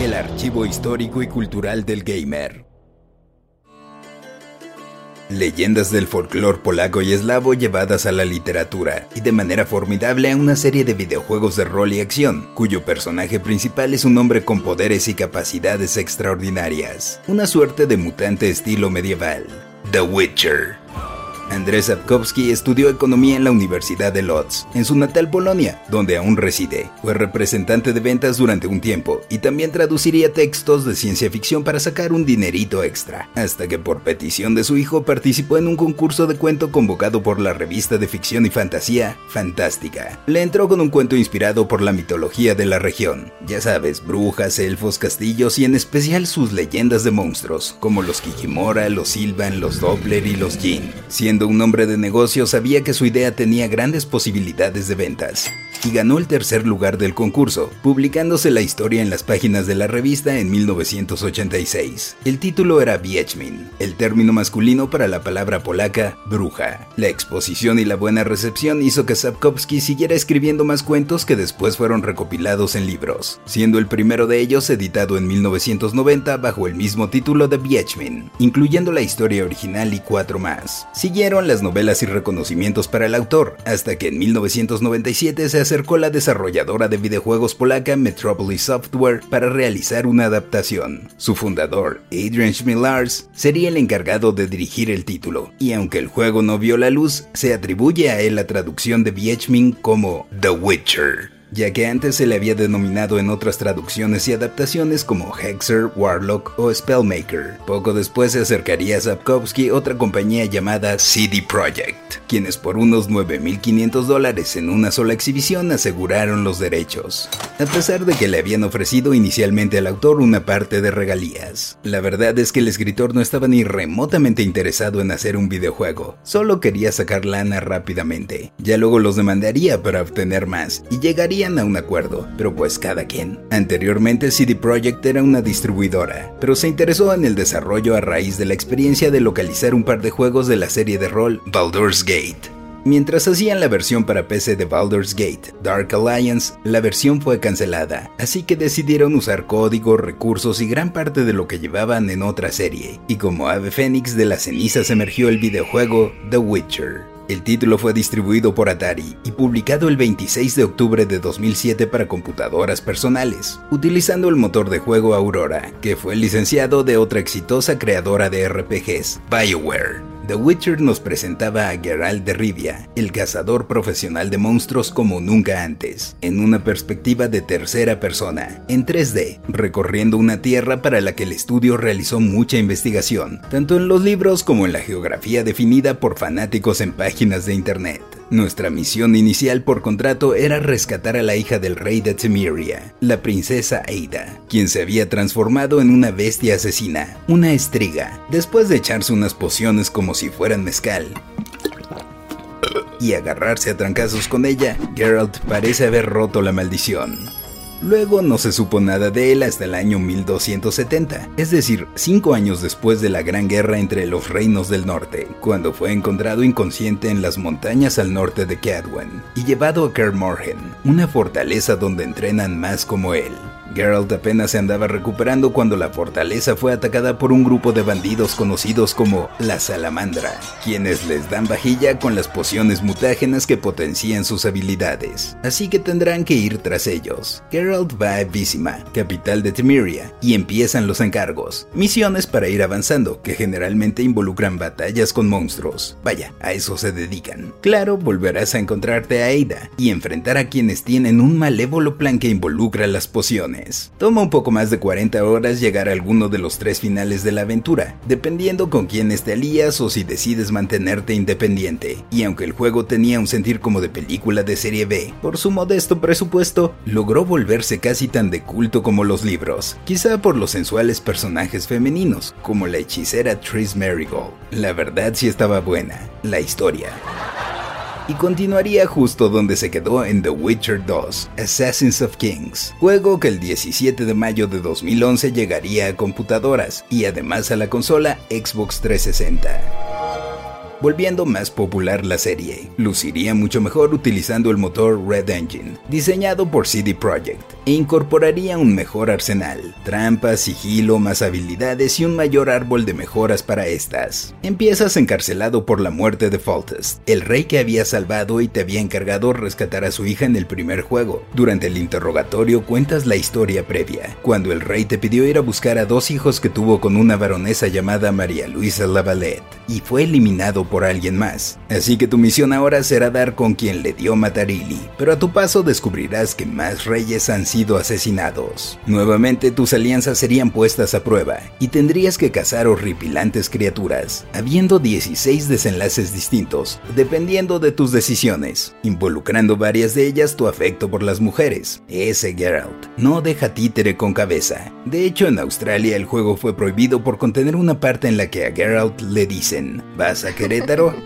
El archivo histórico y cultural del gamer. Leyendas del folclore polaco y eslavo llevadas a la literatura y de manera formidable a una serie de videojuegos de rol y acción, cuyo personaje principal es un hombre con poderes y capacidades extraordinarias, una suerte de mutante estilo medieval, The Witcher. Andrés Sapkowski estudió economía en la Universidad de Lodz, en su natal Polonia, donde aún reside. Fue representante de ventas durante un tiempo y también traduciría textos de ciencia ficción para sacar un dinerito extra, hasta que por petición de su hijo participó en un concurso de cuento convocado por la revista de ficción y fantasía Fantástica. Le entró con un cuento inspirado por la mitología de la región. Ya sabes, brujas, elfos, castillos y en especial sus leyendas de monstruos, como los Kikimora, los Silvan, los Doppler y los Jin, siendo un hombre de negocios, sabía que su idea tenía grandes posibilidades de ventas y ganó el tercer lugar del concurso, publicándose la historia en las páginas de la revista en 1986. El título era Wiedźmin, el término masculino para la palabra polaca bruja. La exposición y la buena recepción hizo que Sapkowski siguiera escribiendo más cuentos que después fueron recopilados en libros, siendo el primero de ellos editado en 1990 bajo el mismo título de Wiedźmin, incluyendo la historia original y cuatro más. Siguieron las novelas y reconocimientos para el autor, hasta que en 1997 se acercó la desarrolladora de videojuegos polaca Metropolis Software para realizar una adaptación. Su fundador, Adrian Schmilars, sería el encargado de dirigir el título, y aunque el juego no vio la luz, se atribuye a él la traducción de Wiedźmin como The Witcher ya que antes se le había denominado en otras traducciones y adaptaciones como Hexer, Warlock o Spellmaker. Poco después se acercaría a Sapkowski otra compañía llamada CD Projekt, quienes por unos 9.500 dólares en una sola exhibición aseguraron los derechos, a pesar de que le habían ofrecido inicialmente al autor una parte de regalías. La verdad es que el escritor no estaba ni remotamente interesado en hacer un videojuego, solo quería sacar lana rápidamente. Ya luego los demandaría para obtener más y llegaría a un acuerdo, pero pues cada quien. Anteriormente CD Projekt era una distribuidora, pero se interesó en el desarrollo a raíz de la experiencia de localizar un par de juegos de la serie de rol Baldur's Gate. Mientras hacían la versión para PC de Baldur's Gate, Dark Alliance, la versión fue cancelada, así que decidieron usar código, recursos y gran parte de lo que llevaban en otra serie, y como ave fénix de las cenizas emergió el videojuego The Witcher. El título fue distribuido por Atari y publicado el 26 de octubre de 2007 para computadoras personales, utilizando el motor de juego Aurora, que fue licenciado de otra exitosa creadora de RPGs, BioWare. The Witcher nos presentaba a Geralt de Rivia, el cazador profesional de monstruos como nunca antes, en una perspectiva de tercera persona, en 3D, recorriendo una tierra para la que el estudio realizó mucha investigación, tanto en los libros como en la geografía definida por fanáticos en páginas de internet. Nuestra misión inicial por contrato era rescatar a la hija del rey de Temeria, la princesa Aida, quien se había transformado en una bestia asesina, una estriga, después de echarse unas pociones como si fueran mezcal y agarrarse a trancazos con ella, Geralt parece haber roto la maldición. Luego no se supo nada de él hasta el año 1270, es decir, cinco años después de la Gran Guerra entre los reinos del norte, cuando fue encontrado inconsciente en las montañas al norte de Cadwen y llevado a Kaer una fortaleza donde entrenan más como él. Geralt apenas se andaba recuperando cuando la fortaleza fue atacada por un grupo de bandidos conocidos como la Salamandra, quienes les dan vajilla con las pociones mutágenas que potencian sus habilidades, así que tendrán que ir tras ellos. Geralt va a Vizima, capital de Temeria, y empiezan los encargos, misiones para ir avanzando, que generalmente involucran batallas con monstruos. Vaya, a eso se dedican. Claro, volverás a encontrarte a Ada y enfrentar a quienes tienen un malévolo plan que involucra las pociones. Toma un poco más de 40 horas llegar a alguno de los tres finales de la aventura, dependiendo con quiénes te alías o si decides mantenerte independiente. Y aunque el juego tenía un sentir como de película de serie B, por su modesto presupuesto, logró volverse casi tan de culto como los libros, quizá por los sensuales personajes femeninos, como la hechicera Tris Marigold. La verdad sí estaba buena, la historia y continuaría justo donde se quedó en The Witcher 2, Assassins of Kings, juego que el 17 de mayo de 2011 llegaría a computadoras y además a la consola Xbox 360. Volviendo más popular la serie. Luciría mucho mejor utilizando el motor Red Engine, diseñado por CD Projekt, e incorporaría un mejor arsenal, trampas, sigilo, más habilidades y un mayor árbol de mejoras para estas. Empiezas encarcelado por la muerte de Foltest, el rey que había salvado y te había encargado rescatar a su hija en el primer juego. Durante el interrogatorio cuentas la historia previa, cuando el rey te pidió ir a buscar a dos hijos que tuvo con una baronesa llamada María Luisa Lavalette, y fue eliminado por alguien más. Así que tu misión ahora será dar con quien le dio Matarili, pero a tu paso descubrirás que más reyes han sido asesinados. Nuevamente tus alianzas serían puestas a prueba, y tendrías que cazar horripilantes criaturas, habiendo 16 desenlaces distintos, dependiendo de tus decisiones, involucrando varias de ellas tu afecto por las mujeres. Ese Geralt no deja títere con cabeza. De hecho, en Australia el juego fue prohibido por contener una parte en la que a Geralt le dicen, ¿vas a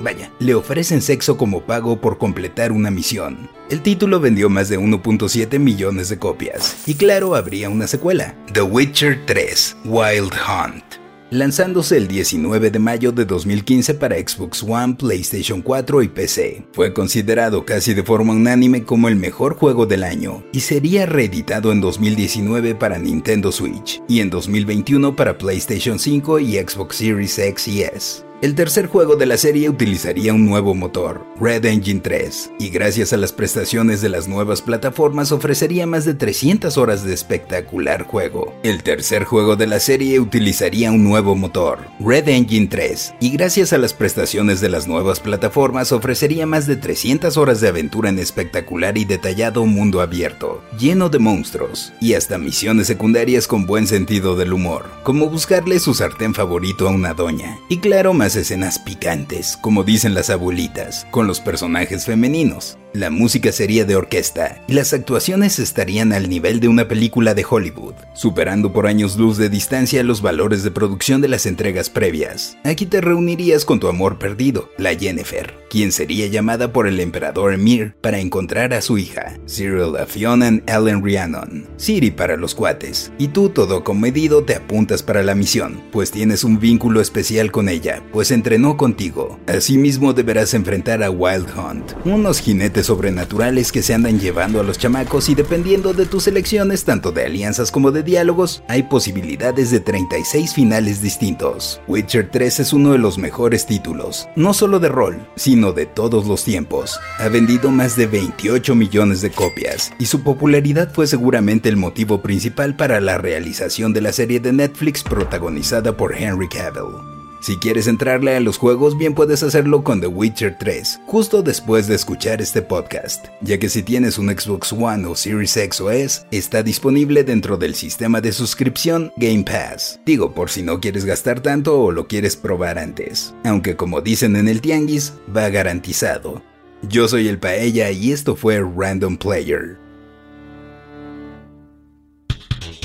Vaya, le ofrecen sexo como pago por completar una misión. El título vendió más de 1.7 millones de copias, y claro, habría una secuela, The Witcher 3, Wild Hunt lanzándose el 19 de mayo de 2015 para Xbox One, PlayStation 4 y PC. Fue considerado casi de forma unánime como el mejor juego del año y sería reeditado en 2019 para Nintendo Switch y en 2021 para PlayStation 5 y Xbox Series X y S. El tercer juego de la serie utilizaría un nuevo motor, Red Engine 3, y gracias a las prestaciones de las nuevas plataformas ofrecería más de 300 horas de espectacular juego. El tercer juego de la serie utilizaría un nuevo motor, Red Engine 3, y gracias a las prestaciones de las nuevas plataformas ofrecería más de 300 horas de aventura en espectacular y detallado mundo abierto, lleno de monstruos, y hasta misiones secundarias con buen sentido del humor, como buscarle su sartén favorito a una doña, y claro más escenas picantes, como dicen las abuelitas, con los personajes femeninos. La música sería de orquesta y las actuaciones estarían al nivel de una película de Hollywood, superando por años luz de distancia los valores de producción de las entregas previas. Aquí te reunirías con tu amor perdido, la Jennifer, quien sería llamada por el emperador Emir para encontrar a su hija, Cyril Afionan Ellen Rhiannon, Siri para los cuates, y tú todo comedido te apuntas para la misión, pues tienes un vínculo especial con ella, pues entrenó contigo. Asimismo deberás enfrentar a Wild Hunt, unos jinetes sobrenaturales que se andan llevando a los chamacos y dependiendo de tus elecciones, tanto de alianzas como de diálogos, hay posibilidades de 36 finales distintos. Witcher 3 es uno de los mejores títulos, no solo de rol, sino de todos los tiempos. Ha vendido más de 28 millones de copias y su popularidad fue seguramente el motivo principal para la realización de la serie de Netflix protagonizada por Henry Cavill. Si quieres entrarle a los juegos, bien puedes hacerlo con The Witcher 3, justo después de escuchar este podcast, ya que si tienes un Xbox One o Series X o S, está disponible dentro del sistema de suscripción Game Pass. Digo, por si no quieres gastar tanto o lo quieres probar antes. Aunque como dicen en el Tianguis, va garantizado. Yo soy el Paella y esto fue Random Player.